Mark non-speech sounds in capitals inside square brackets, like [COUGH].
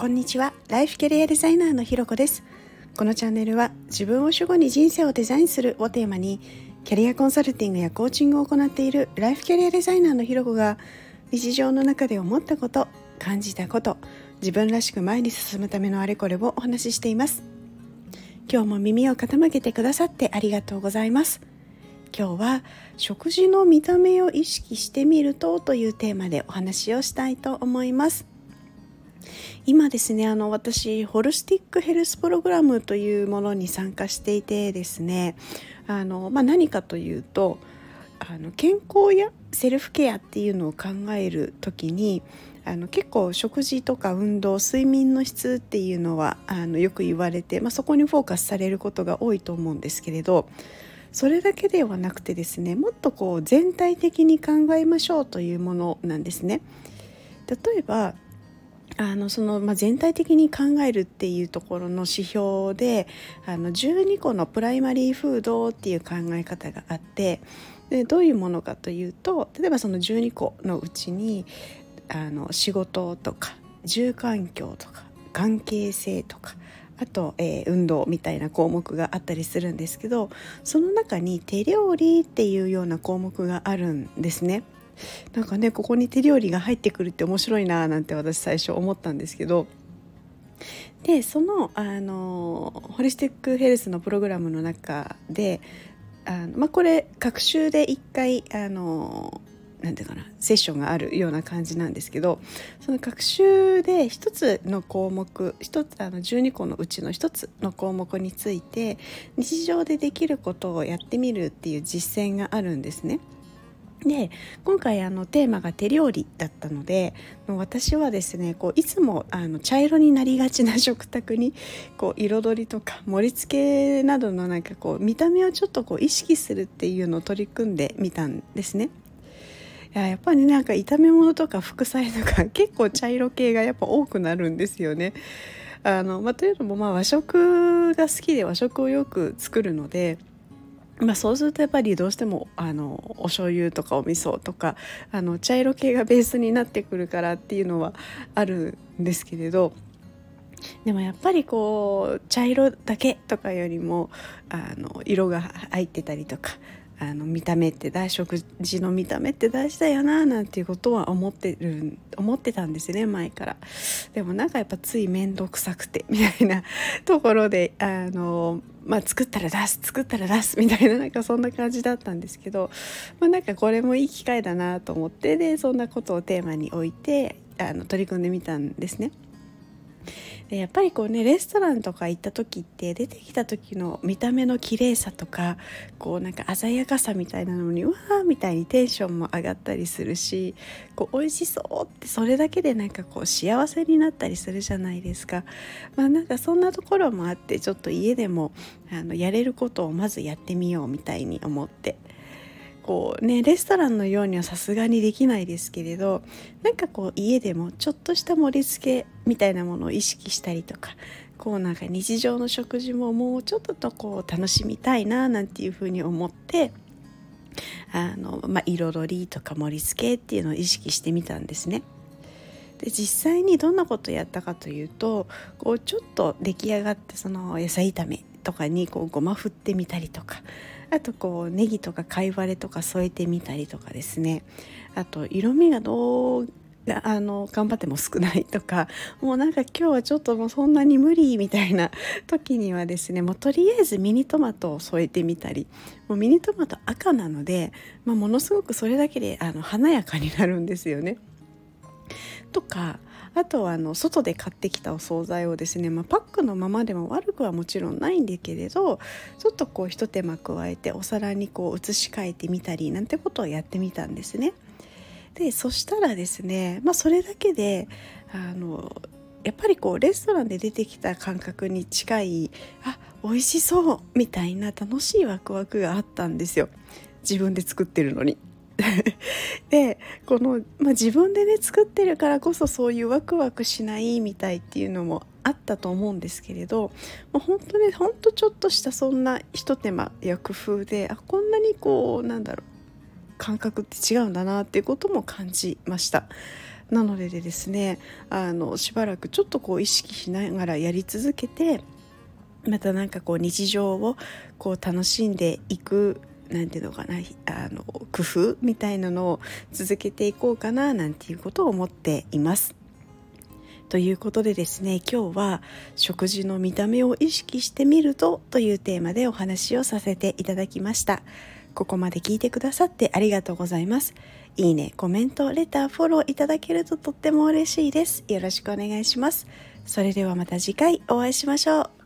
こんにちは。ライフキャリアデザイナーのひろこです。このチャンネルは自分を主語に人生をデザインするをテーマにキャリアコンサルティングやコーチングを行っているライフキャリアデザイナーのひろこが日常の中で思ったこと感じたこと自分らしく前に進むためのあれこれをお話ししています。今日も耳を傾けてくださってありがとうございます。今日は食事の見た目を意識してみるとというテーマでお話をしたいと思います。今ですねあの私ホルスティックヘルスプログラムというものに参加していてですねあの、まあ、何かというとあの健康やセルフケアっていうのを考える時にあの結構食事とか運動睡眠の質っていうのはあのよく言われて、まあ、そこにフォーカスされることが多いと思うんですけれどそれだけではなくてですねもっとこう全体的に考えましょうというものなんですね。例えばあのその、まあ、全体的に考えるっていうところの指標であの12個のプライマリーフードっていう考え方があってでどういうものかというと例えばその12個のうちにあの仕事とか住環境とか関係性とかあと、えー、運動みたいな項目があったりするんですけどその中に手料理っていうような項目があるんですね。なんかねここに手料理が入ってくるって面白いななんて私最初思ったんですけどでそのあのホリスティックヘルスのプログラムの中であの、まあ、これ学習で1回あのなんていうかなセッションがあるような感じなんですけどその学習で1つの項目1つあの12個のうちの1つの項目について日常でできることをやってみるっていう実践があるんですね。で今回あのテーマが手料理だったので私はですねこういつもあの茶色になりがちな食卓にこう彩りとか盛り付けなどのなんかこう見た目をちょっとこう意識するっていうのを取り組んでみたんですね。いややっぱりなんか炒め物とか副菜とか [LAUGHS] 結構茶色系がやっぱ多くなるんですよね。あのまあ、というのもまあ和食が好きで和食をよく作るのでまあ、そうするとやっぱりどうしてもあのお醤油とかお味噌とかあの茶色系がベースになってくるからっていうのはあるんですけれどでもやっぱりこう茶色だけとかよりもあの色が入ってたりとかあの見た目って大食事の見た目って大事だよななんていうことは思ってる思ってたんですね前から。でもなんかやっぱつい面倒くさくてみたいなところであのまあ作ったら出す作ったら出すみたいななんかそんな感じだったんですけど、まあ、なんかこれもいい機会だなと思ってでそんなことをテーマに置いてあの取り組んでみたんですね。でやっぱりこうねレストランとか行った時って出てきた時の見た目の綺麗さとかこうなんか鮮やかさみたいなのにうわーみたいにテンションも上がったりするしこう美味しそうってそれだけでなんかこう幸せになったりするじゃないですか。まあなんかそんなところもあってちょっと家でもあのやれることをまずやってみようみたいに思って。こうねレストランのようにはさすがにできないですけれどなんかこう家でもちょっとした盛り付けみたいなものを意識したりとかこうなんか日常の食事ももうちょっととこう楽しみたいななんていうふうに思ってあの、まあ、彩りとか盛り付けっていうのを意識してみたんですね。で実際にどんなことをやったかというとこうちょっと出来上がってその野菜炒めとかにこうごま振ってみたりとかあとこうネギとか貝割れとか添えてみたりとかですね。あと色味がどうあの頑張っても少ないとか。[LAUGHS] もうなんか今日はちょっともうそんなに無理みたいな時にはですねもうとりあえずミニトマトを添えてみたり。もうミニトマト赤なので、まあ、ものすごくそれだけであの華やかになるんですよね。とかあとはあの外で買ってきたお惣菜をですね、まあ、パックのままでも悪くはもちろんないんだけれどちょっとこうひと手間加えてお皿にこう移し替えてみたりなんてことをやってみたんですね。でそしたらですね、まあ、それだけであのやっぱりこうレストランで出てきた感覚に近いあ美味しそうみたいな楽しいワクワクがあったんですよ自分で作ってるのに。でこの、まあ、自分でね作ってるからこそそういうワクワクしないみたいっていうのもあったと思うんですけれど、まあ、本当ねほんとちょっとしたそんなひと手間や工夫であこんなにこうなんだろう感覚って違うんだなっていうことも感じました。なのでですねあのしばらくちょっとこう意識しながらやり続けてまたなんかこう日常をこう楽しんでいくなんていうのかなあの工夫みたいなのを続けていこうかななんていうことを思っています。ということでですね今日は食事の見た目を意識してみるとというテーマでお話をさせていただきました。ここまで聞いてくださってありがとうございます。いいねコメントレターフォローいただけるととっても嬉しいです。よろしくお願いします。それではまた次回お会いしましょう。